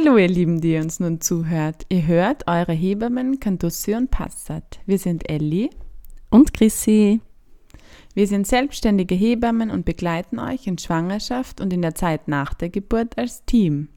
Hallo ihr Lieben, die uns nun zuhört. Ihr hört eure Hebammen Cantussi und Passat. Wir sind Elli und Chrissy. Wir sind selbstständige Hebammen und begleiten euch in Schwangerschaft und in der Zeit nach der Geburt als Team.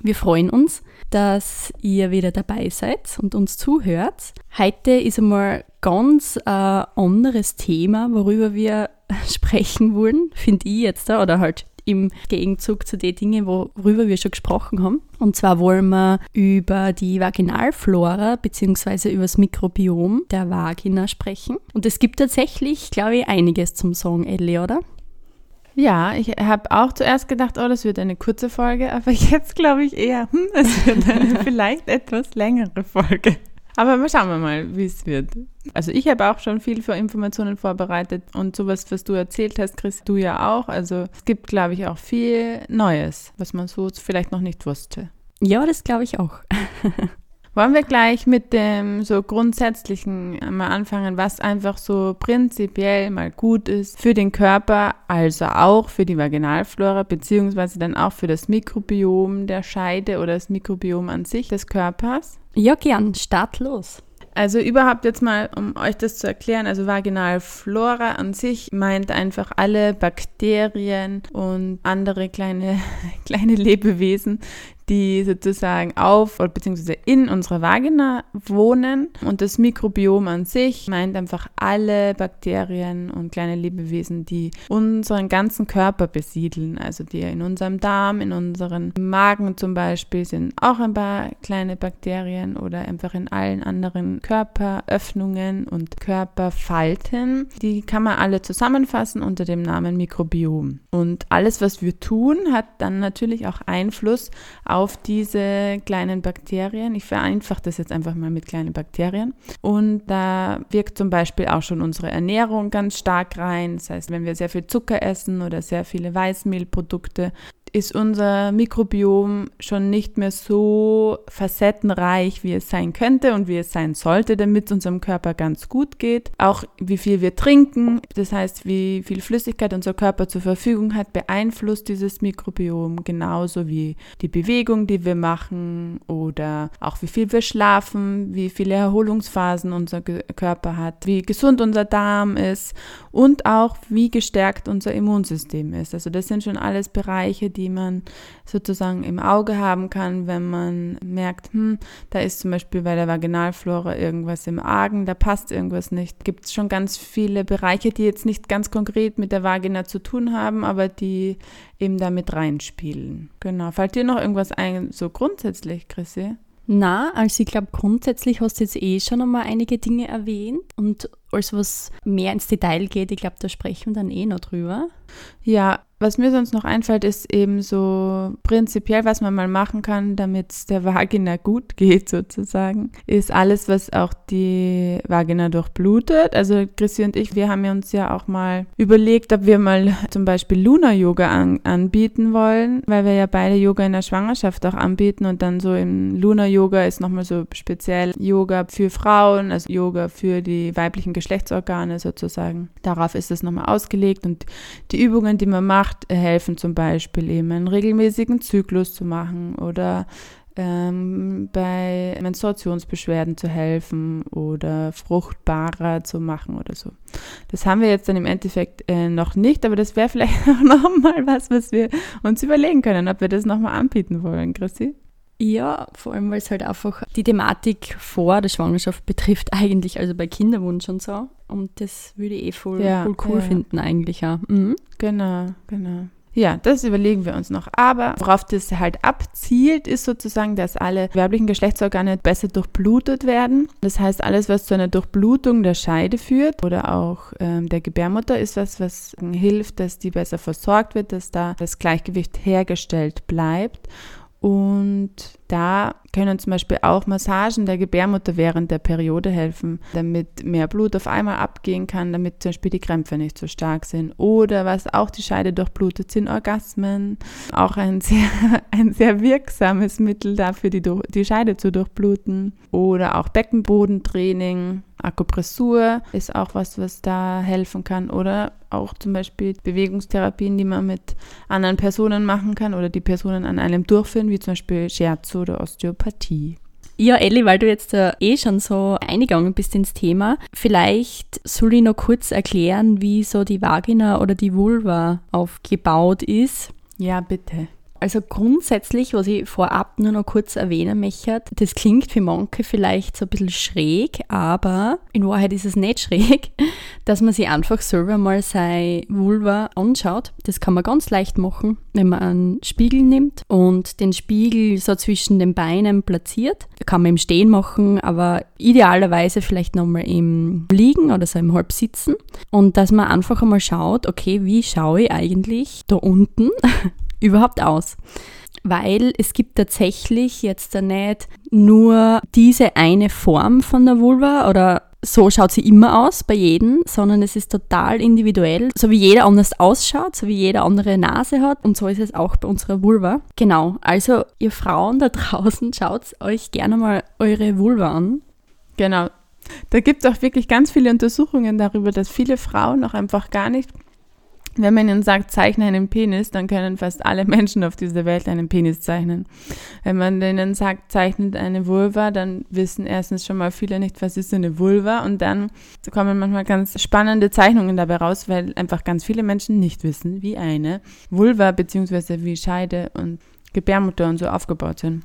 Wir freuen uns, dass ihr wieder dabei seid und uns zuhört. Heute ist einmal ganz ein äh, anderes Thema, worüber wir sprechen wollen, finde ich jetzt, oder halt im Gegenzug zu den Dingen, worüber wir schon gesprochen haben. Und zwar wollen wir über die Vaginalflora bzw. über das Mikrobiom der Vagina sprechen. Und es gibt tatsächlich, glaube ich, einiges zum Song, Ellie, oder? Ja, ich habe auch zuerst gedacht, oh, das wird eine kurze Folge, aber jetzt glaube ich eher, hm, es wird eine vielleicht etwas längere Folge. Aber mal schauen wir mal, wie es wird. Also ich habe auch schon viel für Informationen vorbereitet und sowas, was du erzählt hast, Chris, du ja auch. Also es gibt, glaube ich, auch viel Neues, was man so vielleicht noch nicht wusste. Ja, das glaube ich auch. Wollen wir gleich mit dem so grundsätzlichen mal anfangen, was einfach so prinzipiell mal gut ist für den Körper, also auch für die Vaginalflora, beziehungsweise dann auch für das Mikrobiom der Scheide oder das Mikrobiom an sich des Körpers? Ja, gern. Start los. Also überhaupt jetzt mal, um euch das zu erklären, also Vaginalflora an sich meint einfach alle Bakterien und andere kleine, kleine Lebewesen, die sozusagen auf oder beziehungsweise in unserer Vagina wohnen. Und das Mikrobiom an sich meint einfach alle Bakterien und kleine Lebewesen, die unseren ganzen Körper besiedeln. Also die in unserem Darm, in unserem Magen zum Beispiel sind auch ein paar kleine Bakterien oder einfach in allen anderen Körperöffnungen und Körperfalten. Die kann man alle zusammenfassen unter dem Namen Mikrobiom. Und alles, was wir tun, hat dann natürlich auch Einfluss auf auf diese kleinen Bakterien. Ich vereinfache das jetzt einfach mal mit kleinen Bakterien. Und da wirkt zum Beispiel auch schon unsere Ernährung ganz stark rein. Das heißt, wenn wir sehr viel Zucker essen oder sehr viele Weißmehlprodukte, ist unser Mikrobiom schon nicht mehr so facettenreich, wie es sein könnte und wie es sein sollte, damit es unserem Körper ganz gut geht. Auch wie viel wir trinken, das heißt, wie viel Flüssigkeit unser Körper zur Verfügung hat, beeinflusst dieses Mikrobiom genauso wie die Bewegung, die wir machen oder auch wie viel wir schlafen, wie viele Erholungsphasen unser Körper hat, wie gesund unser Darm ist und auch wie gestärkt unser Immunsystem ist. Also das sind schon alles Bereiche, die die man sozusagen im Auge haben kann, wenn man merkt, hm, da ist zum Beispiel bei der Vaginalflora irgendwas im Argen, da passt irgendwas nicht. Gibt es schon ganz viele Bereiche, die jetzt nicht ganz konkret mit der Vagina zu tun haben, aber die eben da mit reinspielen. Genau. Fällt dir noch irgendwas ein, so grundsätzlich, Chrissy? Na, also ich glaube, grundsätzlich hast du jetzt eh schon einmal einige Dinge erwähnt und alles, was mehr ins Detail geht, ich glaube, da sprechen wir dann eh noch drüber. Ja, was mir sonst noch einfällt, ist eben so prinzipiell, was man mal machen kann, damit es der Vagina gut geht, sozusagen, ist alles, was auch die Vagina durchblutet. Also Chrissy und ich, wir haben uns ja auch mal überlegt, ob wir mal zum Beispiel Luna-Yoga an, anbieten wollen, weil wir ja beide Yoga in der Schwangerschaft auch anbieten und dann so im Luna-Yoga ist nochmal so speziell Yoga für Frauen, also Yoga für die weiblichen Geschlechtsorgane sozusagen. Darauf ist es nochmal ausgelegt und die Übungen, die man macht, helfen zum Beispiel eben einen regelmäßigen Zyklus zu machen oder ähm, bei Menstruationsbeschwerden zu helfen oder fruchtbarer zu machen oder so. Das haben wir jetzt dann im Endeffekt äh, noch nicht, aber das wäre vielleicht auch nochmal was, was wir uns überlegen können, ob wir das nochmal anbieten wollen, Chrissy. Ja, vor allem, weil es halt einfach die Thematik vor der Schwangerschaft betrifft, eigentlich, also bei Kinderwunsch und so. Und das würde ich eh voll, ja, voll cool ja. finden, eigentlich ja. Mhm. Genau, genau. Ja, das überlegen wir uns noch. Aber worauf das halt abzielt, ist sozusagen, dass alle weiblichen Geschlechtsorgane besser durchblutet werden. Das heißt, alles, was zu einer Durchblutung der Scheide führt oder auch ähm, der Gebärmutter, ist was, was hilft, dass die besser versorgt wird, dass da das Gleichgewicht hergestellt bleibt. Und da können zum Beispiel auch Massagen der Gebärmutter während der Periode helfen, damit mehr Blut auf einmal abgehen kann, damit zum Beispiel die Krämpfe nicht so stark sind. Oder was auch die Scheide durchblutet, sind Orgasmen. Auch ein sehr, ein sehr wirksames Mittel dafür, die, die Scheide zu durchbluten. Oder auch Beckenbodentraining Akupressur ist auch was, was da helfen kann. Oder auch zum Beispiel Bewegungstherapien, die man mit anderen Personen machen kann oder die Personen an einem durchführen, wie zum Beispiel Scherzo oder Osteopathie. Ja, Elli, weil du jetzt eh schon so eingegangen bist ins Thema, vielleicht soll ich noch kurz erklären, wie so die Vagina oder die Vulva aufgebaut ist. Ja, bitte. Also grundsätzlich, was ich vorab nur noch kurz erwähnen möchte, das klingt für manche vielleicht so ein bisschen schräg, aber in Wahrheit ist es nicht schräg, dass man sich einfach selber mal sein Vulva anschaut. Das kann man ganz leicht machen, wenn man einen Spiegel nimmt und den Spiegel so zwischen den Beinen platziert. Kann man im Stehen machen, aber idealerweise vielleicht nochmal im Liegen oder so im Halbsitzen. Und dass man einfach einmal schaut, okay, wie schaue ich eigentlich da unten überhaupt aus? Weil es gibt tatsächlich jetzt da nicht nur diese eine Form von der Vulva oder so schaut sie immer aus bei jedem, sondern es ist total individuell. So wie jeder anders ausschaut, so wie jeder andere Nase hat und so ist es auch bei unserer Vulva. Genau, also ihr Frauen da draußen, schaut euch gerne mal eure Vulva an. Genau. Da gibt es auch wirklich ganz viele Untersuchungen darüber, dass viele Frauen auch einfach gar nicht wenn man ihnen sagt, zeichne einen Penis, dann können fast alle Menschen auf dieser Welt einen Penis zeichnen. Wenn man ihnen sagt, zeichnet eine Vulva, dann wissen erstens schon mal viele nicht, was ist eine Vulva und dann kommen manchmal ganz spannende Zeichnungen dabei raus, weil einfach ganz viele Menschen nicht wissen, wie eine Vulva bzw. wie Scheide und Gebärmutter und so aufgebaut sind.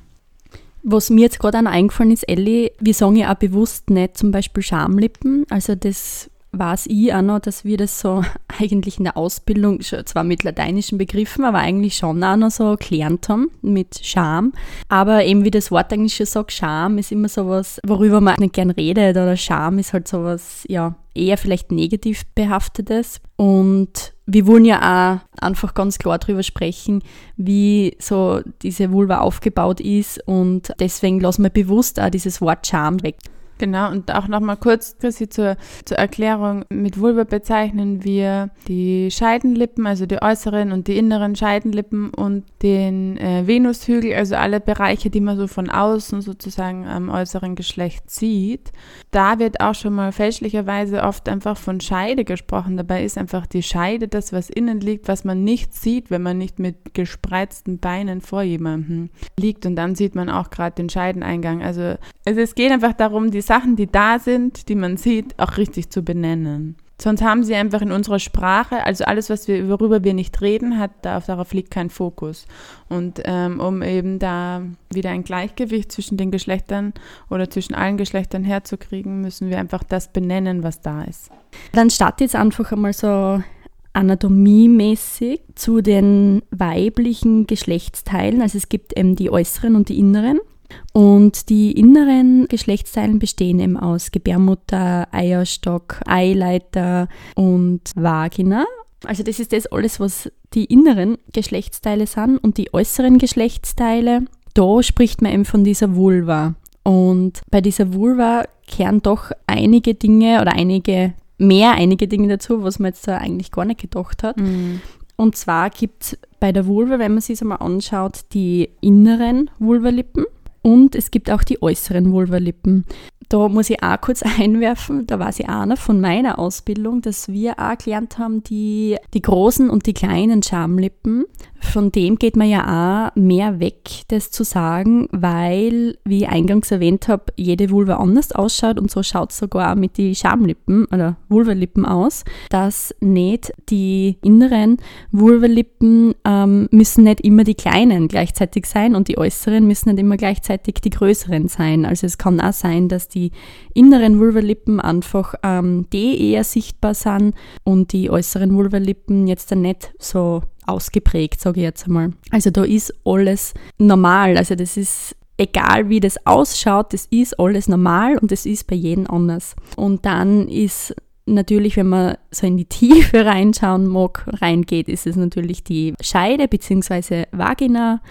Was mir jetzt gerade eingefallen ist, Ellie, wir sagen ja auch bewusst nicht zum Beispiel Schamlippen. Also das weiß ich auch noch, dass wir das so eigentlich in der Ausbildung, zwar mit lateinischen Begriffen, aber eigentlich schon auch noch so gelernt haben mit Scham. Aber eben wie das Wort eigentlich schon sagt, Scham ist immer sowas, worüber man nicht gern redet oder Scham ist halt sowas, ja, eher vielleicht negativ behaftetes. Und wir wollen ja auch einfach ganz klar darüber sprechen, wie so diese Vulva aufgebaut ist und deswegen lassen wir bewusst auch dieses Wort Scham weg. Genau, und auch nochmal kurz, Chrissy, zur, zur Erklärung. Mit Vulva bezeichnen wir die Scheidenlippen, also die äußeren und die inneren Scheidenlippen und den äh, Venushügel, also alle Bereiche, die man so von außen sozusagen am äußeren Geschlecht sieht. Da wird auch schon mal fälschlicherweise oft einfach von Scheide gesprochen. Dabei ist einfach die Scheide das, was innen liegt, was man nicht sieht, wenn man nicht mit gespreizten Beinen vor jemandem liegt. Und dann sieht man auch gerade den Scheideneingang. Also, also es geht einfach darum, die Sachen, die da sind, die man sieht, auch richtig zu benennen. Sonst haben sie einfach in unserer Sprache, also alles, was wir, worüber wir nicht reden, hat darauf, liegt kein Fokus. Und ähm, um eben da wieder ein Gleichgewicht zwischen den Geschlechtern oder zwischen allen Geschlechtern herzukriegen, müssen wir einfach das benennen, was da ist. Dann starte jetzt einfach einmal so anatomiemäßig zu den weiblichen Geschlechtsteilen. Also es gibt eben die äußeren und die inneren. Und die inneren Geschlechtsteilen bestehen eben aus Gebärmutter, Eierstock, Eileiter und Vagina. Also das ist das alles, was die inneren Geschlechtsteile sind. Und die äußeren Geschlechtsteile, da spricht man eben von dieser Vulva. Und bei dieser Vulva kehren doch einige Dinge oder einige, mehr einige Dinge dazu, was man jetzt da eigentlich gar nicht gedacht hat. Mhm. Und zwar gibt es bei der Vulva, wenn man sich einmal anschaut, die inneren Vulvalippen und es gibt auch die äußeren Vulvalippen. Da muss ich auch kurz einwerfen, da ich auch noch von meiner Ausbildung, dass wir auch gelernt haben, die, die großen und die kleinen Schamlippen von dem geht man ja auch mehr weg, das zu sagen, weil, wie ich eingangs erwähnt habe, jede Vulva anders ausschaut und so schaut es sogar mit den Schamlippen oder Vulvalippen aus, dass nicht die inneren Vulvalippen ähm, müssen nicht immer die kleinen gleichzeitig sein und die äußeren müssen nicht immer gleichzeitig die größeren sein. Also es kann auch sein, dass die inneren Vulvalippen einfach ähm, die eher sichtbar sind und die äußeren Vulvalippen jetzt dann nicht so ausgeprägt, sage ich jetzt einmal. Also da ist alles normal. Also das ist egal wie das ausschaut, das ist alles normal und das ist bei jedem anders. Und dann ist natürlich, wenn man so in die Tiefe reinschauen mag, reingeht, ist es natürlich die Scheide bzw. Vagina.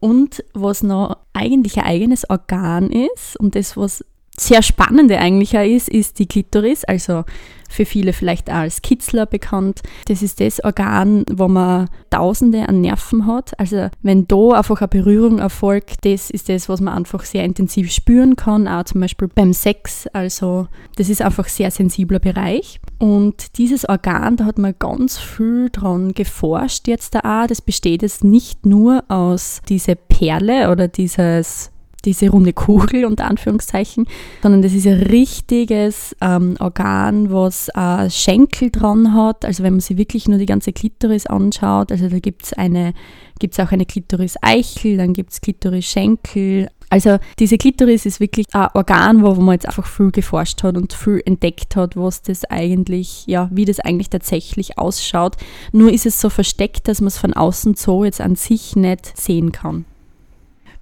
Und was noch eigentlich ein eigenes Organ ist und das, was sehr spannende eigentlich auch ist, ist die Klitoris, also für viele vielleicht auch als Kitzler bekannt. Das ist das Organ, wo man Tausende an Nerven hat. Also wenn da einfach eine Berührung erfolgt, das ist das, was man einfach sehr intensiv spüren kann, auch zum Beispiel beim Sex. Also das ist einfach sehr sensibler Bereich. Und dieses Organ, da hat man ganz viel dran geforscht jetzt da auch. Das besteht jetzt nicht nur aus dieser Perle oder dieses diese runde Kugel unter Anführungszeichen, sondern das ist ein richtiges ähm, Organ, was äh, Schenkel dran hat. Also wenn man sich wirklich nur die ganze Klitoris anschaut, also da gibt es eine, gibt's auch eine Klitoris-Eichel, dann gibt es Klitoris-Schenkel. Also diese Klitoris ist wirklich ein Organ, wo man jetzt einfach viel geforscht hat und viel entdeckt hat, was das eigentlich, ja, wie das eigentlich tatsächlich ausschaut. Nur ist es so versteckt, dass man es von außen so jetzt an sich nicht sehen kann.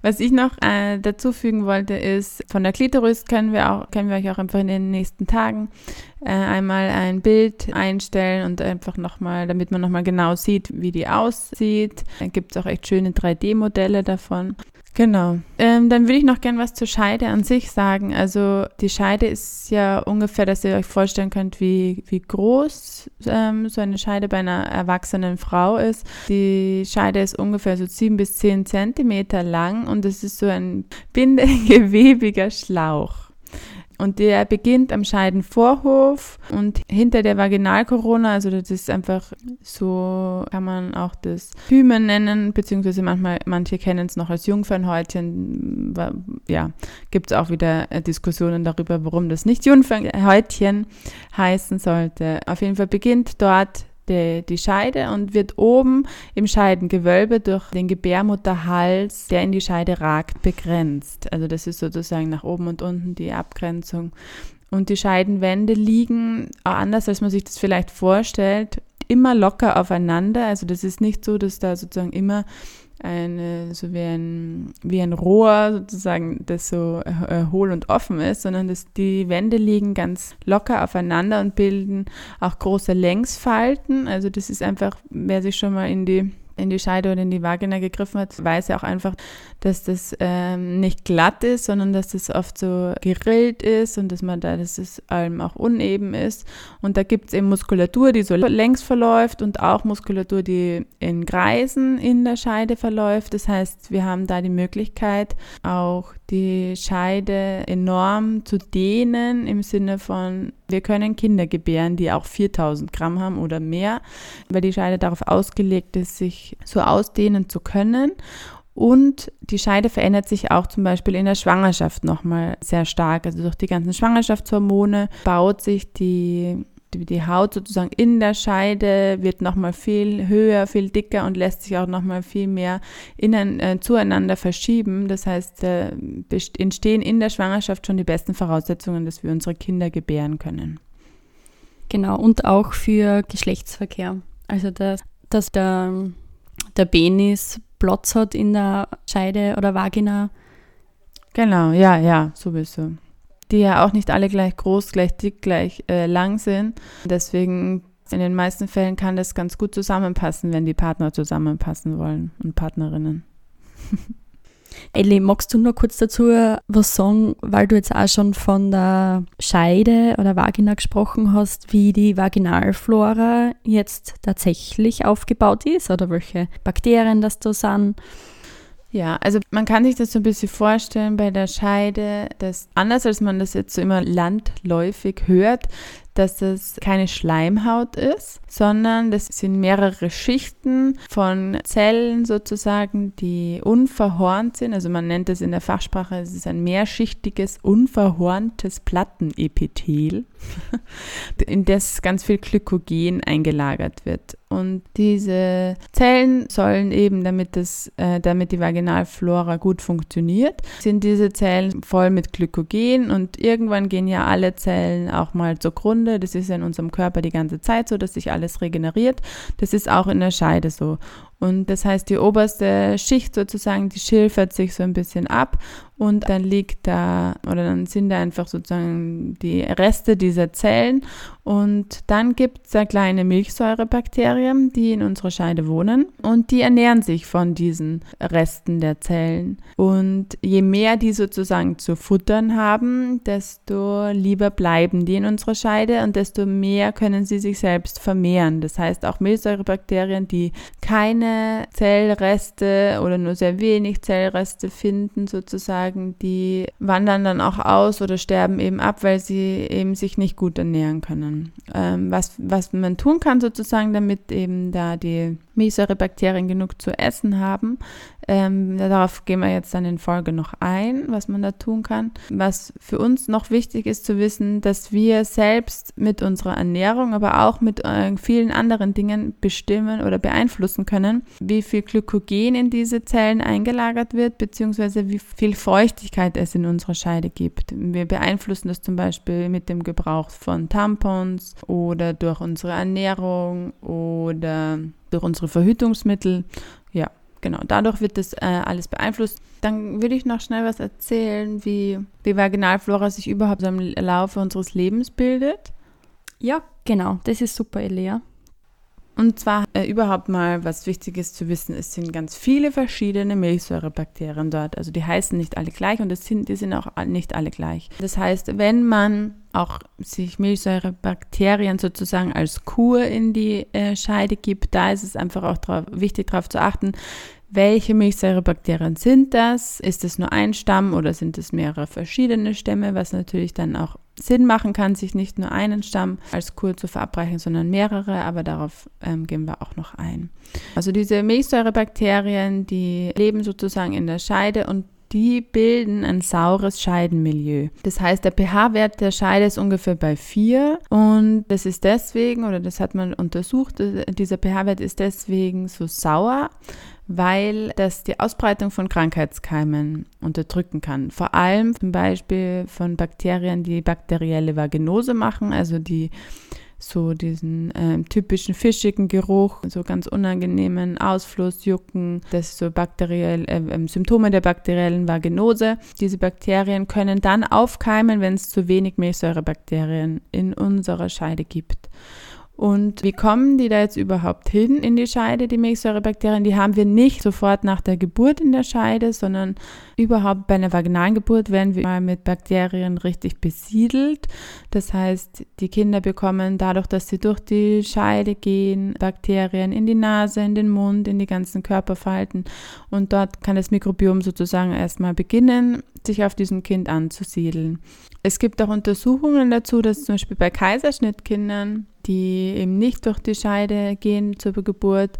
Was ich noch äh, dazu fügen wollte, ist, von der Klitoris können wir, auch, können wir euch auch einfach in den nächsten Tagen äh, einmal ein Bild einstellen und einfach nochmal, damit man nochmal genau sieht, wie die aussieht. Da gibt es auch echt schöne 3D-Modelle davon. Genau. Ähm, dann würde ich noch gern was zur Scheide an sich sagen. Also die Scheide ist ja ungefähr, dass ihr euch vorstellen könnt, wie, wie groß ähm, so eine Scheide bei einer erwachsenen Frau ist. Die Scheide ist ungefähr so 7 bis 10 Zentimeter lang und es ist so ein bindegewebiger Schlauch. Und der beginnt am Scheidenvorhof und hinter der Vaginalkorona, also das ist einfach so, kann man auch das Hymen nennen, beziehungsweise manchmal, manche kennen es noch als Jungfernhäutchen. Ja, gibt es auch wieder äh, Diskussionen darüber, warum das nicht Jungfernhäutchen heißen sollte. Auf jeden Fall beginnt dort die, die Scheide und wird oben im Scheidengewölbe durch den Gebärmutterhals, der in die Scheide ragt, begrenzt. Also das ist sozusagen nach oben und unten die Abgrenzung. Und die Scheidenwände liegen, anders als man sich das vielleicht vorstellt, immer locker aufeinander. Also das ist nicht so, dass da sozusagen immer eine, so wie ein, wie ein Rohr sozusagen, das so äh, hohl und offen ist, sondern dass die Wände liegen ganz locker aufeinander und bilden auch große Längsfalten. Also das ist einfach, wer sich schon mal in die in die Scheide oder in die Vagina gegriffen hat, weiß ja auch einfach, dass das ähm, nicht glatt ist, sondern dass das oft so gerillt ist und dass man da, dass es allem auch uneben ist. Und da gibt es eben Muskulatur, die so längs verläuft und auch Muskulatur, die in Kreisen in der Scheide verläuft. Das heißt, wir haben da die Möglichkeit, auch die Scheide enorm zu dehnen im Sinne von, wir können Kinder gebären, die auch 4000 Gramm haben oder mehr, weil die Scheide darauf ausgelegt ist, sich so ausdehnen zu können. Und die Scheide verändert sich auch zum Beispiel in der Schwangerschaft nochmal sehr stark. Also durch die ganzen Schwangerschaftshormone baut sich die die, Haut sozusagen in der Scheide wird nochmal viel höher, viel dicker und lässt sich auch nochmal viel mehr innen, äh, zueinander verschieben. Das heißt, äh, entstehen in der Schwangerschaft schon die besten Voraussetzungen, dass wir unsere Kinder gebären können. Genau, und auch für Geschlechtsverkehr. Also, dass, dass der, der Penis Platz hat in der Scheide oder Vagina. Genau, ja, ja, sowieso die ja auch nicht alle gleich groß, gleich dick, gleich äh, lang sind. Deswegen in den meisten Fällen kann das ganz gut zusammenpassen, wenn die Partner zusammenpassen wollen und Partnerinnen. Ellie, magst du nur kurz dazu was sagen, weil du jetzt auch schon von der Scheide oder Vagina gesprochen hast, wie die Vaginalflora jetzt tatsächlich aufgebaut ist oder welche Bakterien das da sind? Ja, also man kann sich das so ein bisschen vorstellen bei der Scheide, dass anders als man das jetzt so immer landläufig hört, dass es keine Schleimhaut ist, sondern das sind mehrere Schichten von Zellen sozusagen, die unverhornt sind. Also man nennt es in der Fachsprache, es ist ein mehrschichtiges, unverhorntes Plattenepithel, in das ganz viel Glykogen eingelagert wird. Und diese Zellen sollen eben, damit, das, äh, damit die Vaginalflora gut funktioniert, sind diese Zellen voll mit Glykogen und irgendwann gehen ja alle Zellen auch mal zugrunde Sekunde. Das ist in unserem Körper die ganze Zeit so, dass sich alles regeneriert. Das ist auch in der Scheide so. Und das heißt, die oberste Schicht sozusagen, die schilfert sich so ein bisschen ab und dann liegt da oder dann sind da einfach sozusagen die Reste dieser Zellen und dann gibt es da kleine Milchsäurebakterien, die in unserer Scheide wohnen und die ernähren sich von diesen Resten der Zellen. Und je mehr die sozusagen zu futtern haben, desto lieber bleiben die in unserer Scheide und desto mehr können sie sich selbst vermehren. Das heißt, auch Milchsäurebakterien, die keine Zellreste oder nur sehr wenig Zellreste finden, sozusagen, die wandern dann auch aus oder sterben eben ab, weil sie eben sich nicht gut ernähren können. Ähm, was, was man tun kann, sozusagen, damit eben da die Milchsäurebakterien genug zu essen haben, ähm, darauf gehen wir jetzt dann in Folge noch ein, was man da tun kann. Was für uns noch wichtig ist zu wissen, dass wir selbst mit unserer Ernährung, aber auch mit äh, vielen anderen Dingen bestimmen oder beeinflussen können, wie viel Glykogen in diese Zellen eingelagert wird, beziehungsweise wie viel Feuchtigkeit es in unserer Scheide gibt. Wir beeinflussen das zum Beispiel mit dem Gebrauch von Tampons oder durch unsere Ernährung oder durch unsere Verhütungsmittel. Genau, dadurch wird das äh, alles beeinflusst. Dann würde ich noch schnell was erzählen, wie die Vaginalflora sich überhaupt im Laufe unseres Lebens bildet. Ja, genau, das ist super, Elia. Und zwar äh, überhaupt mal, was wichtig ist zu wissen, es sind ganz viele verschiedene Milchsäurebakterien dort. Also die heißen nicht alle gleich und sind, die sind auch nicht alle gleich. Das heißt, wenn man auch sich Milchsäurebakterien sozusagen als Kur in die äh, Scheide gibt, da ist es einfach auch drauf, wichtig darauf zu achten, welche Milchsäurebakterien sind das? Ist es nur ein Stamm oder sind es mehrere verschiedene Stämme, was natürlich dann auch Sinn machen kann, sich nicht nur einen Stamm als Kur zu verabreichen, sondern mehrere, aber darauf ähm, gehen wir auch noch ein. Also diese Milchsäurebakterien, die leben sozusagen in der Scheide und die bilden ein saures Scheidenmilieu. Das heißt, der pH-Wert der Scheide ist ungefähr bei 4 und das ist deswegen, oder das hat man untersucht, dieser pH-Wert ist deswegen so sauer, weil das die Ausbreitung von Krankheitskeimen unterdrücken kann. Vor allem zum Beispiel von Bakterien, die bakterielle Vaginose machen, also die so diesen äh, typischen fischigen Geruch, so ganz unangenehmen Ausfluss, Jucken, das ist so bakteriell, äh, äh, Symptome der bakteriellen Vaginose. Diese Bakterien können dann aufkeimen, wenn es zu wenig Milchsäurebakterien in unserer Scheide gibt. Und wie kommen die da jetzt überhaupt hin in die Scheide, die Milchsäurebakterien? Die haben wir nicht sofort nach der Geburt in der Scheide, sondern überhaupt bei einer vaginalen Geburt werden wir mal mit Bakterien richtig besiedelt. Das heißt, die Kinder bekommen dadurch, dass sie durch die Scheide gehen, Bakterien in die Nase, in den Mund, in die ganzen Körperfalten. Und dort kann das Mikrobiom sozusagen erstmal beginnen, sich auf diesem Kind anzusiedeln. Es gibt auch Untersuchungen dazu, dass zum Beispiel bei Kaiserschnittkindern, die eben nicht durch die Scheide gehen zur Geburt,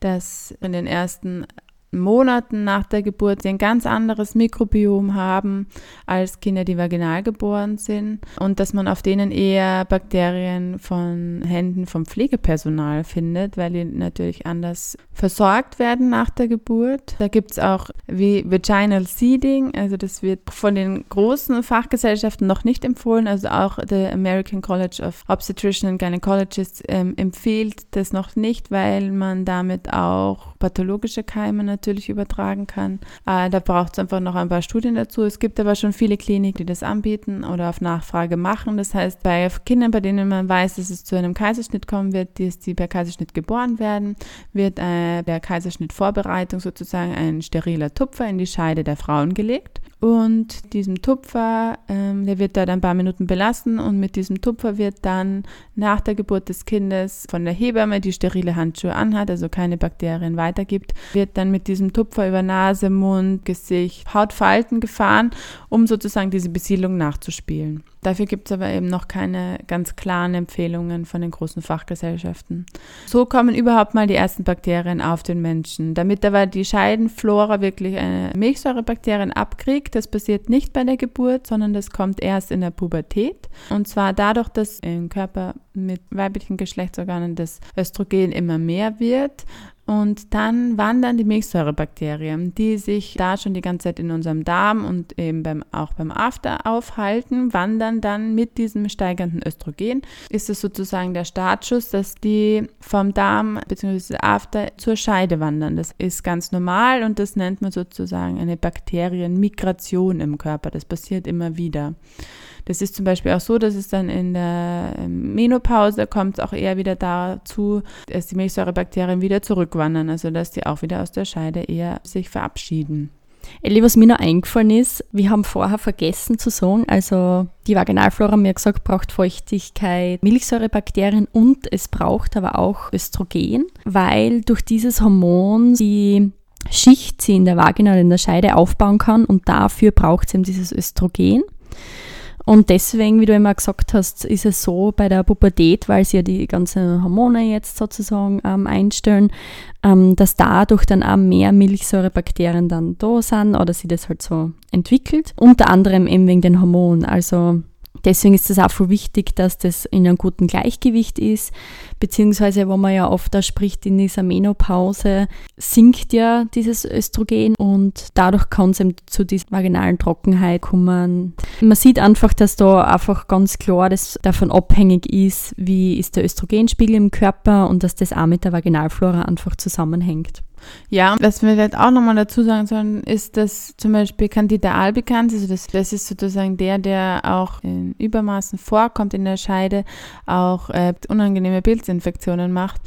dass in den ersten Monaten nach der Geburt sie ein ganz anderes Mikrobiom haben als Kinder, die vaginal geboren sind und dass man auf denen eher Bakterien von Händen vom Pflegepersonal findet, weil die natürlich anders versorgt werden nach der Geburt. Da gibt es auch wie Vaginal Seeding, also das wird von den großen Fachgesellschaften noch nicht empfohlen, also auch der American College of Obstetrician and Gynecologists ähm, empfiehlt das noch nicht, weil man damit auch pathologische Keime natürlich übertragen kann. Äh, da braucht es einfach noch ein paar Studien dazu. Es gibt aber schon viele Kliniken, die das anbieten oder auf Nachfrage machen. Das heißt, bei Kindern, bei denen man weiß, dass es zu einem Kaiserschnitt kommen wird, die, die per Kaiserschnitt geboren werden, wird äh, der Kaiserschnittvorbereitung sozusagen ein steriler Tupfer in die Scheide der Frauen gelegt. Und diesem Tupfer, ähm, der wird dann ein paar Minuten belassen und mit diesem Tupfer wird dann nach der Geburt des Kindes von der Hebamme, die sterile Handschuhe anhat, also keine Bakterien weitergibt, wird dann mit diesem Tupfer über Nase, Mund, Gesicht, Hautfalten gefahren, um sozusagen diese Besiedlung nachzuspielen. Dafür gibt es aber eben noch keine ganz klaren Empfehlungen von den großen Fachgesellschaften. So kommen überhaupt mal die ersten Bakterien auf den Menschen. Damit aber die Scheidenflora wirklich eine Milchsäurebakterien abkriegt, das passiert nicht bei der Geburt, sondern das kommt erst in der Pubertät. Und zwar dadurch, dass im Körper mit weiblichen Geschlechtsorganen das Östrogen immer mehr wird und dann wandern die Milchsäurebakterien, die sich da schon die ganze Zeit in unserem Darm und eben beim, auch beim After aufhalten, wandern dann mit diesem steigenden Östrogen. Ist es sozusagen der Startschuss, dass die vom Darm bzw. After zur Scheide wandern. Das ist ganz normal und das nennt man sozusagen eine Bakterienmigration im Körper. Das passiert immer wieder. Das ist zum Beispiel auch so, dass es dann in der ähm, Menopause kommt auch eher wieder dazu, dass die Milchsäurebakterien wieder zurückwandern, also dass die auch wieder aus der Scheide eher sich verabschieden. Elli, was mir noch eingefallen ist, wir haben vorher vergessen zu sagen, also die Vaginalflora, mir gesagt, braucht Feuchtigkeit, Milchsäurebakterien und es braucht aber auch Östrogen, weil durch dieses Hormon die Schicht sie in der Vagina oder in der Scheide aufbauen kann und dafür braucht es eben dieses Östrogen. Und deswegen, wie du immer gesagt hast, ist es so bei der Pubertät, weil sie ja die ganzen Hormone jetzt sozusagen ähm, einstellen, ähm, dass dadurch dann auch mehr Milchsäurebakterien dann da sind oder sie das halt so entwickelt. Unter anderem eben wegen den Hormonen. Also Deswegen ist es auch voll wichtig, dass das in einem guten Gleichgewicht ist, beziehungsweise, wo man ja oft da spricht, in dieser Menopause sinkt ja dieses Östrogen und dadurch kann es eben zu dieser vaginalen Trockenheit kommen. Man sieht einfach, dass da einfach ganz klar das davon abhängig ist, wie ist der Östrogenspiegel im Körper und dass das auch mit der Vaginalflora einfach zusammenhängt. Ja, was wir vielleicht auch nochmal dazu sagen sollen, ist, dass zum Beispiel Candida albicans, also das, das ist sozusagen der, der auch in Übermaßen vorkommt in der Scheide, auch äh, unangenehme Pilzinfektionen macht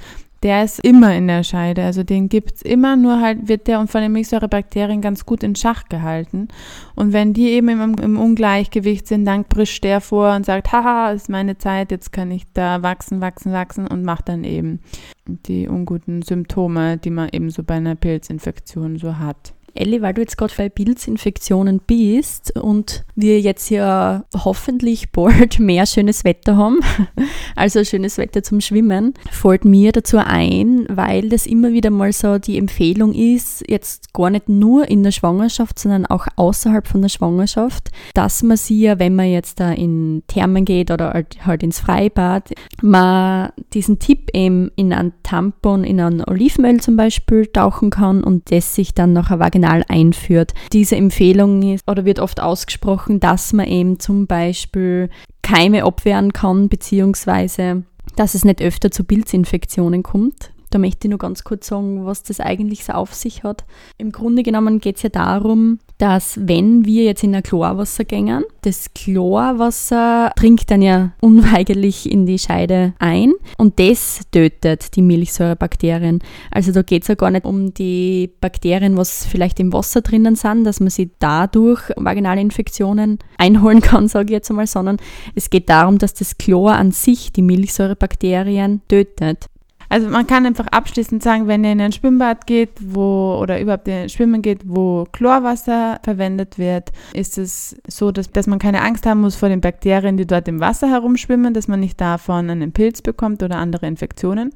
der ist immer in der Scheide. Also den gibt es immer, nur halt wird der von den Milchsäurebakterien ganz gut in Schach gehalten. Und wenn die eben im, im Ungleichgewicht sind, dann brischt der vor und sagt, haha, ist meine Zeit, jetzt kann ich da wachsen, wachsen, wachsen und macht dann eben die unguten Symptome, die man eben so bei einer Pilzinfektion so hat. Elli, weil du jetzt gerade bei Pilzinfektionen bist und wir jetzt ja hoffentlich bald mehr schönes Wetter haben, also schönes Wetter zum Schwimmen, fällt mir dazu ein, weil das immer wieder mal so die Empfehlung ist, jetzt gar nicht nur in der Schwangerschaft, sondern auch außerhalb von der Schwangerschaft, dass man sie ja, wenn man jetzt da in Thermen geht oder halt, halt ins Freibad, man diesen Tipp eben in ein Tampon, in ein Olivenöl zum Beispiel tauchen kann und das sich dann nach einer Kanal einführt. Diese Empfehlung ist oder wird oft ausgesprochen, dass man eben zum Beispiel Keime abwehren kann, beziehungsweise dass es nicht öfter zu Pilzinfektionen kommt. Da möchte ich nur ganz kurz sagen, was das eigentlich so auf sich hat. Im Grunde genommen geht es ja darum, dass wenn wir jetzt in ein Chlorwasser gängen, das Chlorwasser dringt dann ja unweigerlich in die Scheide ein und das tötet die Milchsäurebakterien. Also da geht es ja gar nicht um die Bakterien, was vielleicht im Wasser drinnen sind, dass man sie dadurch vaginale Infektionen einholen kann, sage ich jetzt einmal, sondern es geht darum, dass das Chlor an sich die Milchsäurebakterien tötet. Also man kann einfach abschließend sagen, wenn ihr in ein Schwimmbad geht, wo oder überhaupt in Schwimmen geht, wo Chlorwasser verwendet wird, ist es so, dass, dass man keine Angst haben muss vor den Bakterien, die dort im Wasser herumschwimmen, dass man nicht davon einen Pilz bekommt oder andere Infektionen,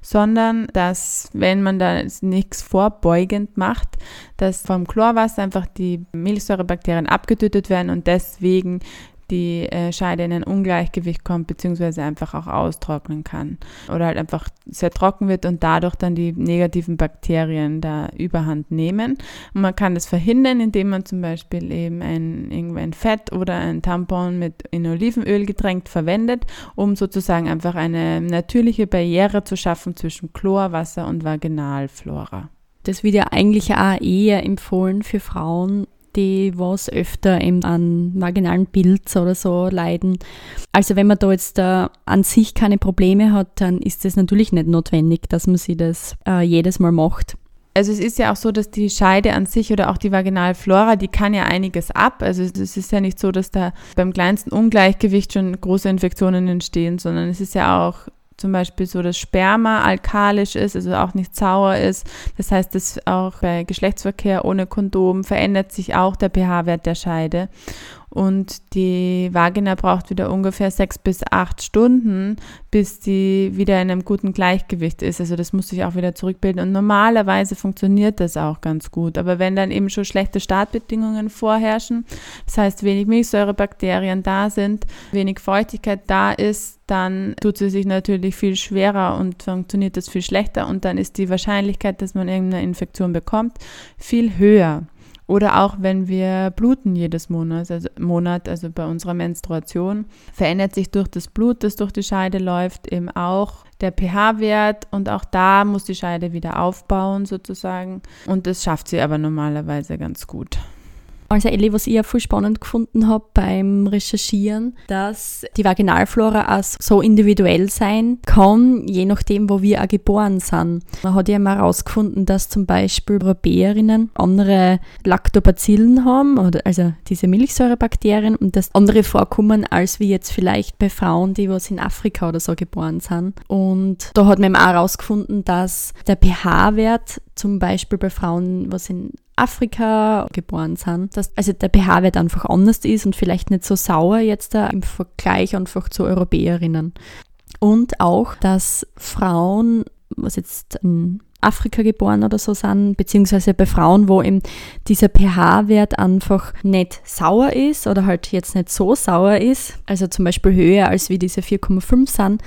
sondern dass, wenn man da nichts vorbeugend macht, dass vom Chlorwasser einfach die Milchsäurebakterien abgetötet werden und deswegen die äh, Scheide in ein Ungleichgewicht kommt, beziehungsweise einfach auch austrocknen kann. Oder halt einfach sehr trocken wird und dadurch dann die negativen Bakterien da überhand nehmen. Und man kann das verhindern, indem man zum Beispiel eben ein, ein Fett oder ein Tampon mit in Olivenöl getränkt verwendet, um sozusagen einfach eine natürliche Barriere zu schaffen zwischen Chlorwasser und Vaginalflora. Das wird ja eigentlich auch eher empfohlen für Frauen, die was öfter eben an vaginalen Pilz oder so leiden. Also wenn man da jetzt äh, an sich keine Probleme hat, dann ist es natürlich nicht notwendig, dass man sich das äh, jedes Mal macht. Also es ist ja auch so, dass die Scheide an sich oder auch die Vaginalflora, die kann ja einiges ab. Also es ist ja nicht so, dass da beim kleinsten Ungleichgewicht schon große Infektionen entstehen, sondern es ist ja auch zum Beispiel so, dass Sperma alkalisch ist, also auch nicht sauer ist. Das heißt, dass auch bei Geschlechtsverkehr ohne Kondom verändert sich auch der pH-Wert der Scheide. Und die Vagina braucht wieder ungefähr sechs bis acht Stunden, bis die wieder in einem guten Gleichgewicht ist. Also das muss sich auch wieder zurückbilden und normalerweise funktioniert das auch ganz gut. Aber wenn dann eben schon schlechte Startbedingungen vorherrschen, das heißt wenig Milchsäurebakterien da sind, wenig Feuchtigkeit da ist, dann tut sie sich natürlich viel schwerer und funktioniert das viel schlechter und dann ist die Wahrscheinlichkeit, dass man irgendeine Infektion bekommt, viel höher. Oder auch wenn wir bluten jedes Monat, also, Monat, also bei unserer Menstruation, verändert sich durch das Blut, das durch die Scheide läuft, eben auch der pH-Wert und auch da muss die Scheide wieder aufbauen sozusagen. Und das schafft sie aber normalerweise ganz gut. Also Ellie, was ich ja voll spannend gefunden habe beim Recherchieren, dass die Vaginalflora auch so individuell sein kann, je nachdem, wo wir auch geboren sind. Man hat ja mal herausgefunden, dass zum Beispiel Europäerinnen andere Lactobacillen haben, also diese Milchsäurebakterien, und dass andere vorkommen, als wie jetzt vielleicht bei Frauen, die was in Afrika oder so geboren sind. Und da hat man auch herausgefunden, dass der pH-Wert zum Beispiel bei Frauen, was in Afrika geboren sind, dass also der pH-Wert einfach anders ist und vielleicht nicht so sauer jetzt im Vergleich einfach zu Europäerinnen. Und auch, dass Frauen, was jetzt in Afrika geboren oder so sind, beziehungsweise bei Frauen, wo eben dieser pH-Wert einfach nicht sauer ist oder halt jetzt nicht so sauer ist, also zum Beispiel höher als wie diese 4,5 sind,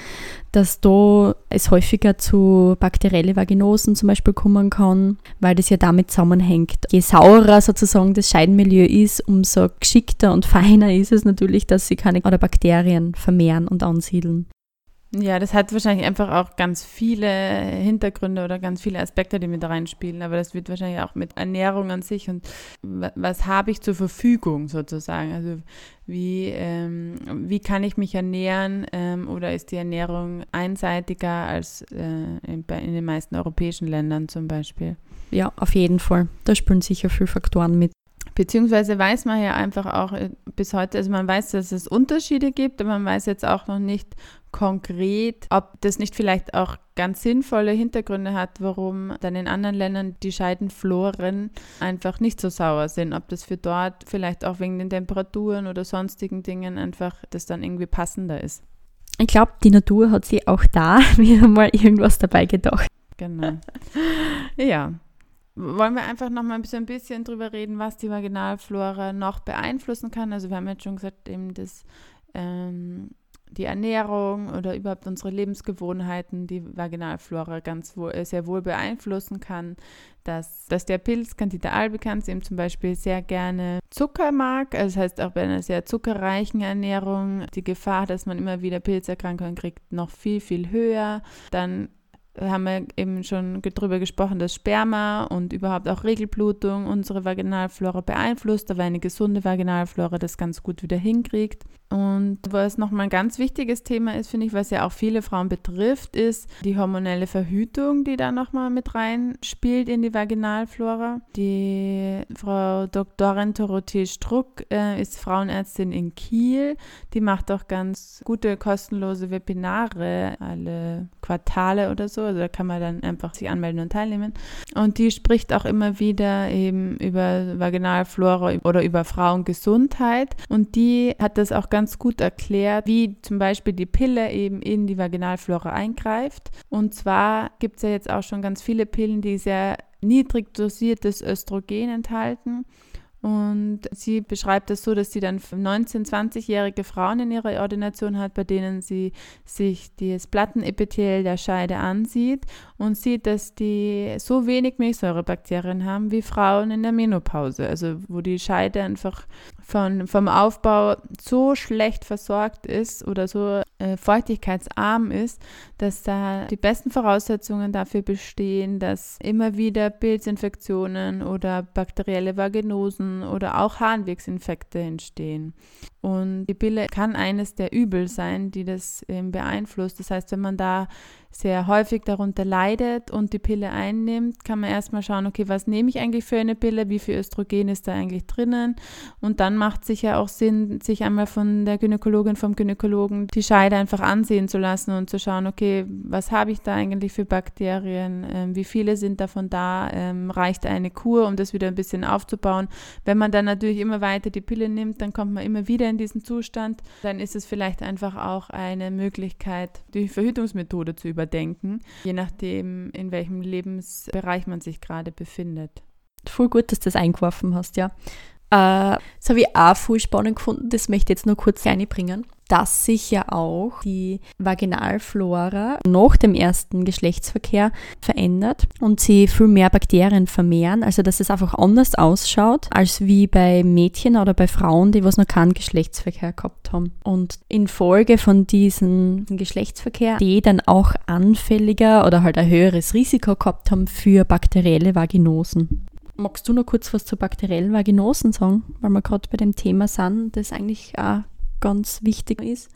dass da es häufiger zu bakterielle Vaginosen zum Beispiel kommen kann, weil das ja damit zusammenhängt. Je saurer sozusagen das Scheidenmilieu ist, umso geschickter und feiner ist es natürlich, dass sie keine oder Bakterien vermehren und ansiedeln. Ja, das hat wahrscheinlich einfach auch ganz viele Hintergründe oder ganz viele Aspekte, die mit reinspielen. Aber das wird wahrscheinlich auch mit Ernährung an sich und was habe ich zur Verfügung sozusagen. Also wie, ähm, wie kann ich mich ernähren ähm, oder ist die Ernährung einseitiger als äh, in, in den meisten europäischen Ländern zum Beispiel? Ja, auf jeden Fall. Da spielen sicher viele Faktoren mit. Beziehungsweise weiß man ja einfach auch äh, bis heute, also man weiß, dass es Unterschiede gibt, aber man weiß jetzt auch noch nicht, konkret, ob das nicht vielleicht auch ganz sinnvolle Hintergründe hat, warum dann in anderen Ländern die Scheidenfloren einfach nicht so sauer sind. Ob das für dort vielleicht auch wegen den Temperaturen oder sonstigen Dingen einfach das dann irgendwie passender ist. Ich glaube, die Natur hat sich auch da wieder mal irgendwas dabei gedacht. Genau. ja. Wollen wir einfach noch mal ein bisschen, ein drüber reden, was die Vaginalflora noch beeinflussen kann? Also wir haben jetzt schon gesagt, eben das ähm, die Ernährung oder überhaupt unsere Lebensgewohnheiten die Vaginalflora ganz wohl, äh, sehr wohl beeinflussen kann, dass, dass der Pilz Candida albicans eben zum Beispiel sehr gerne Zucker mag, also das heißt auch bei einer sehr zuckerreichen Ernährung die Gefahr, dass man immer wieder Pilzerkrankungen kriegt, noch viel, viel höher. Dann haben wir eben schon drüber gesprochen, dass Sperma und überhaupt auch Regelblutung unsere Vaginalflora beeinflusst, aber eine gesunde Vaginalflora das ganz gut wieder hinkriegt. Und was nochmal ein ganz wichtiges Thema ist, finde ich, was ja auch viele Frauen betrifft, ist die hormonelle Verhütung, die da nochmal mit rein spielt in die Vaginalflora. Die Frau Doktorin Dorothee Struck äh, ist Frauenärztin in Kiel. Die macht auch ganz gute kostenlose Webinare alle Quartale oder so. Also da kann man dann einfach sich anmelden und teilnehmen. Und die spricht auch immer wieder eben über Vaginalflora oder über Frauengesundheit. Und die hat das auch ganz gut erklärt, wie zum Beispiel die Pille eben in die Vaginalflora eingreift. Und zwar gibt es ja jetzt auch schon ganz viele Pillen, die sehr niedrig dosiertes Östrogen enthalten. Und sie beschreibt es so, dass sie dann 19-, 20-jährige Frauen in ihrer Ordination hat, bei denen sie sich das Plattenepithel der Scheide ansieht und sieht, dass die so wenig Milchsäurebakterien haben wie Frauen in der Menopause, also wo die Scheide einfach von, vom Aufbau so schlecht versorgt ist oder so äh, feuchtigkeitsarm ist, dass da die besten Voraussetzungen dafür bestehen, dass immer wieder Pilzinfektionen oder bakterielle Vaginosen oder auch Harnwegsinfekte entstehen. Und die Pille kann eines der Übel sein, die das ähm, beeinflusst. Das heißt, wenn man da sehr häufig darunter leidet und die Pille einnimmt, kann man erstmal schauen, okay, was nehme ich eigentlich für eine Pille, wie viel Östrogen ist da eigentlich drinnen und dann macht es sicher auch Sinn, sich einmal von der Gynäkologin, vom Gynäkologen die Scheide einfach ansehen zu lassen und zu schauen, okay, was habe ich da eigentlich für Bakterien, ähm, wie viele sind davon da, ähm, reicht eine Kur, um das wieder ein bisschen aufzubauen. Wenn man dann natürlich immer weiter die Pille nimmt, dann kommt man immer wieder in diesen Zustand, dann ist es vielleicht einfach auch eine Möglichkeit, die Verhütungsmethode zu überdenken, je nachdem, in welchem Lebensbereich man sich gerade befindet. Voll gut, dass du das eingeworfen hast, ja. Äh, das habe ich auch voll spannend gefunden, das möchte ich jetzt nur kurz einbringen dass sich ja auch die Vaginalflora nach dem ersten Geschlechtsverkehr verändert und sie viel mehr Bakterien vermehren, also dass es einfach anders ausschaut als wie bei Mädchen oder bei Frauen, die was noch keinen Geschlechtsverkehr gehabt haben. Und infolge von diesem Geschlechtsverkehr, die dann auch anfälliger oder halt ein höheres Risiko gehabt haben für bakterielle Vaginosen. Magst du noch kurz was zu bakteriellen Vaginosen sagen, weil wir gerade bei dem Thema sind, das eigentlich auch ganz wichtig ist.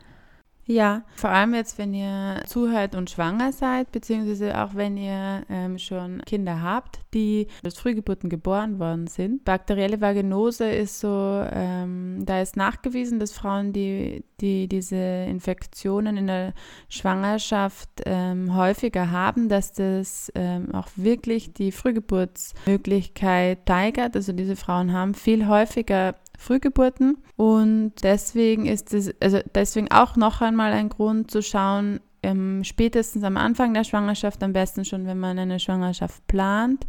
Ja, vor allem jetzt, wenn ihr zuhört und schwanger seid, beziehungsweise auch wenn ihr ähm, schon Kinder habt, die als Frühgeburten geboren worden sind. Bakterielle Vaginose ist so, ähm, da ist nachgewiesen, dass Frauen, die, die diese Infektionen in der Schwangerschaft ähm, häufiger haben, dass das ähm, auch wirklich die Frühgeburtsmöglichkeit steigert. Also diese Frauen haben viel häufiger Frühgeburten. Und deswegen ist es, also deswegen auch noch einmal ein Grund zu schauen, ähm, spätestens am Anfang der Schwangerschaft, am besten schon, wenn man eine Schwangerschaft plant,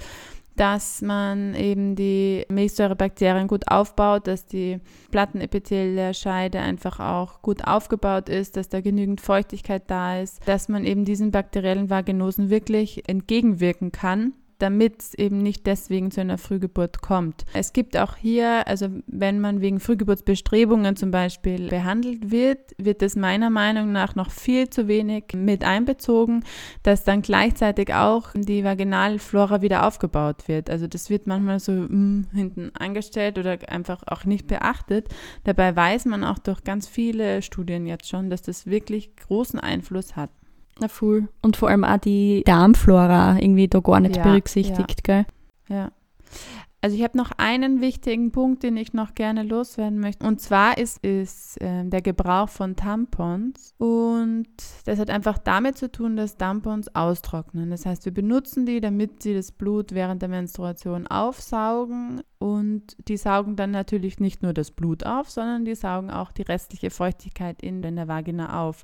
dass man eben die Milchsäurebakterien gut aufbaut, dass die Plattenepithel der Scheide einfach auch gut aufgebaut ist, dass da genügend Feuchtigkeit da ist, dass man eben diesen bakteriellen Vaginosen wirklich entgegenwirken kann damit es eben nicht deswegen zu einer Frühgeburt kommt. Es gibt auch hier, also wenn man wegen Frühgeburtsbestrebungen zum Beispiel behandelt wird, wird es meiner Meinung nach noch viel zu wenig mit einbezogen, dass dann gleichzeitig auch die Vaginalflora wieder aufgebaut wird. Also das wird manchmal so mm, hinten angestellt oder einfach auch nicht beachtet. Dabei weiß man auch durch ganz viele Studien jetzt schon, dass das wirklich großen Einfluss hat. Na voll. Und vor allem auch die Darmflora irgendwie da gar nicht ja, berücksichtigt, ja. gell? Ja. Also ich habe noch einen wichtigen Punkt, den ich noch gerne loswerden möchte. Und zwar ist, ist äh, der Gebrauch von Tampons. Und das hat einfach damit zu tun, dass Tampons austrocknen. Das heißt, wir benutzen die, damit sie das Blut während der Menstruation aufsaugen. Und die saugen dann natürlich nicht nur das Blut auf, sondern die saugen auch die restliche Feuchtigkeit in, in der Vagina auf.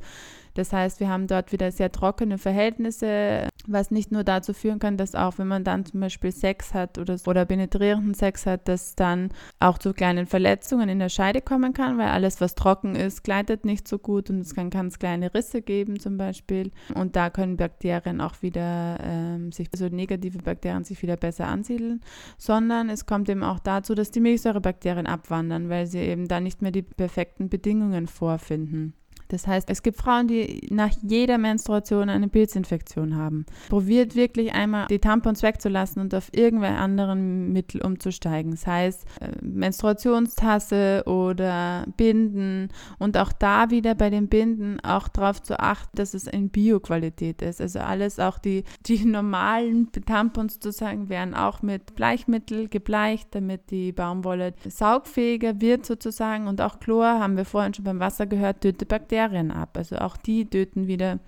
Das heißt, wir haben dort wieder sehr trockene Verhältnisse, was nicht nur dazu führen kann, dass auch wenn man dann zum Beispiel Sex hat oder, oder penetrierenden Sex hat, dass dann auch zu kleinen Verletzungen in der Scheide kommen kann, weil alles, was trocken ist, gleitet nicht so gut und es kann ganz kleine Risse geben zum Beispiel. Und da können Bakterien auch wieder ähm, sich, also negative Bakterien sich wieder besser ansiedeln, sondern es kommt eben auch dazu, dass die Milchsäurebakterien abwandern, weil sie eben da nicht mehr die perfekten Bedingungen vorfinden. Das heißt, es gibt Frauen, die nach jeder Menstruation eine Pilzinfektion haben. Probiert wirklich einmal die Tampons wegzulassen und auf irgendwelche anderen Mittel umzusteigen. Das heißt, äh, Menstruationstasse oder Binden und auch da wieder bei den Binden auch darauf zu achten, dass es in Bioqualität ist. Also alles, auch die, die normalen Tampons sozusagen werden auch mit Bleichmittel gebleicht, damit die Baumwolle saugfähiger wird sozusagen und auch Chlor, haben wir vorhin schon beim Wasser gehört, tötet Bakterien Bakterien ab. Also auch die töten wieder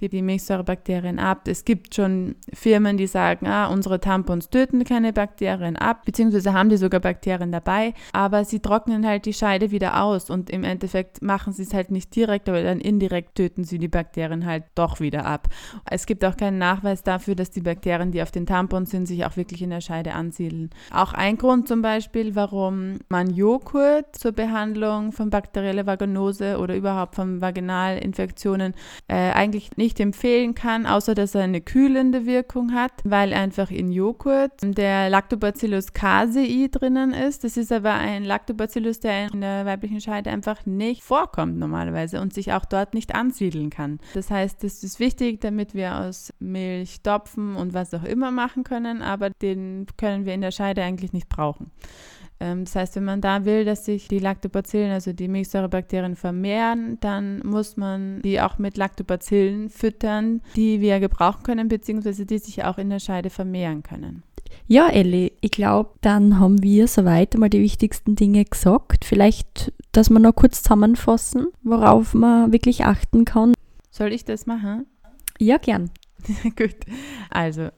die, die Milchsäurebakterien ab. Es gibt schon Firmen, die sagen, ah, unsere Tampons töten keine Bakterien ab, beziehungsweise haben die sogar Bakterien dabei, aber sie trocknen halt die Scheide wieder aus und im Endeffekt machen sie es halt nicht direkt, aber dann indirekt töten sie die Bakterien halt doch wieder ab. Es gibt auch keinen Nachweis dafür, dass die Bakterien, die auf den Tampons sind, sich auch wirklich in der Scheide ansiedeln. Auch ein Grund zum Beispiel, warum man Joghurt zur Behandlung von bakterieller Vaginose oder überhaupt von Vaginalinfektionen äh, eigentlich nicht empfehlen kann, außer dass er eine kühlende Wirkung hat, weil einfach in Joghurt der Lactobacillus casei drinnen ist. Das ist aber ein Lactobacillus, der in der weiblichen Scheide einfach nicht vorkommt normalerweise und sich auch dort nicht ansiedeln kann. Das heißt, das ist wichtig, damit wir aus Milch Topfen und was auch immer machen können, aber den können wir in der Scheide eigentlich nicht brauchen. Ähm, das heißt, wenn man da will, dass sich die Lactobacillen, also die Milchsäurebakterien vermehren, dann muss man die auch mit Lactobacillen füttern, die wir gebrauchen können, beziehungsweise die sich auch in der Scheide vermehren können. Ja, Elli, ich glaube, dann haben wir soweit einmal die wichtigsten Dinge gesagt. Vielleicht, dass wir noch kurz zusammenfassen, worauf man wirklich achten kann. Soll ich das machen? Ja, gern. Gut. Also,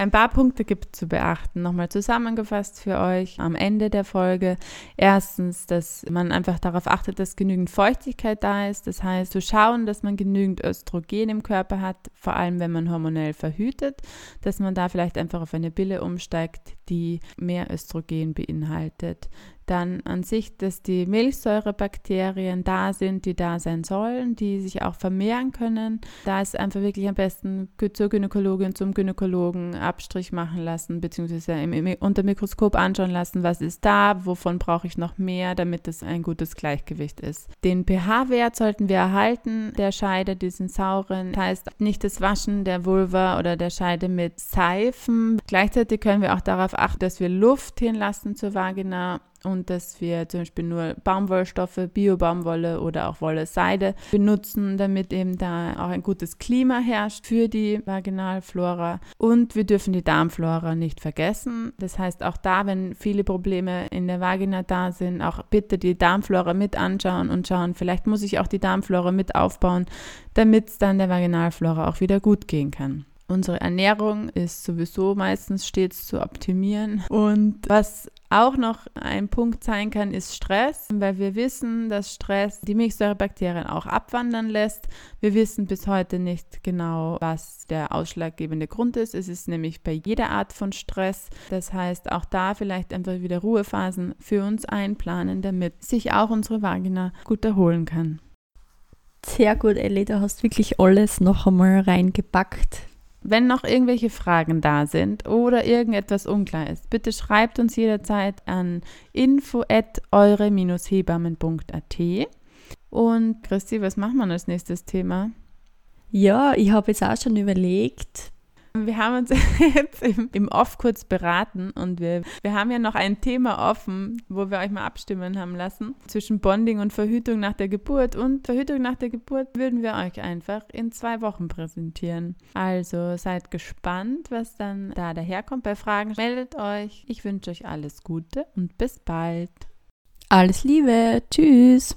ein paar Punkte gibt es zu beachten. Nochmal zusammengefasst für euch am Ende der Folge. Erstens, dass man einfach darauf achtet, dass genügend Feuchtigkeit da ist. Das heißt, zu schauen, dass man genügend Östrogen im Körper hat, vor allem wenn man hormonell verhütet, dass man da vielleicht einfach auf eine Pille umsteigt, die mehr Östrogen beinhaltet dann an sich, dass die Milchsäurebakterien da sind, die da sein sollen, die sich auch vermehren können. Da ist einfach wirklich am besten zur Gynäkologin, zum Gynäkologen Abstrich machen lassen, beziehungsweise im, im, unter Mikroskop anschauen lassen, was ist da, wovon brauche ich noch mehr, damit es ein gutes Gleichgewicht ist. Den pH-Wert sollten wir erhalten, der Scheide, diesen sauren. Das heißt, nicht das Waschen der Vulva oder der Scheide mit Seifen. Gleichzeitig können wir auch darauf achten, dass wir Luft hinlassen zur Vagina und dass wir zum Beispiel nur Baumwollstoffe, Bio-Baumwolle oder auch Wolle-Seide benutzen, damit eben da auch ein gutes Klima herrscht für die Vaginalflora. Und wir dürfen die Darmflora nicht vergessen. Das heißt, auch da, wenn viele Probleme in der Vagina da sind, auch bitte die Darmflora mit anschauen und schauen, vielleicht muss ich auch die Darmflora mit aufbauen, damit es dann der Vaginalflora auch wieder gut gehen kann. Unsere Ernährung ist sowieso meistens stets zu optimieren. Und was auch noch ein Punkt sein kann, ist Stress, weil wir wissen, dass Stress die Milchsäurebakterien auch abwandern lässt. Wir wissen bis heute nicht genau, was der ausschlaggebende Grund ist. Es ist nämlich bei jeder Art von Stress. Das heißt, auch da vielleicht einfach wieder Ruhephasen für uns einplanen, damit sich auch unsere Vagina gut erholen kann. Sehr gut, Ellie, du hast wirklich alles noch einmal reingepackt. Wenn noch irgendwelche Fragen da sind oder irgendetwas unklar ist, bitte schreibt uns jederzeit an info@eure-hebammen.at. Und Christi, was machen wir als nächstes Thema? Ja, ich habe jetzt auch schon überlegt, wir haben uns jetzt im, im Off kurz beraten und wir, wir haben ja noch ein Thema offen, wo wir euch mal abstimmen haben lassen zwischen Bonding und Verhütung nach der Geburt. Und Verhütung nach der Geburt würden wir euch einfach in zwei Wochen präsentieren. Also seid gespannt, was dann da daherkommt. Bei Fragen meldet euch. Ich wünsche euch alles Gute und bis bald. Alles Liebe. Tschüss.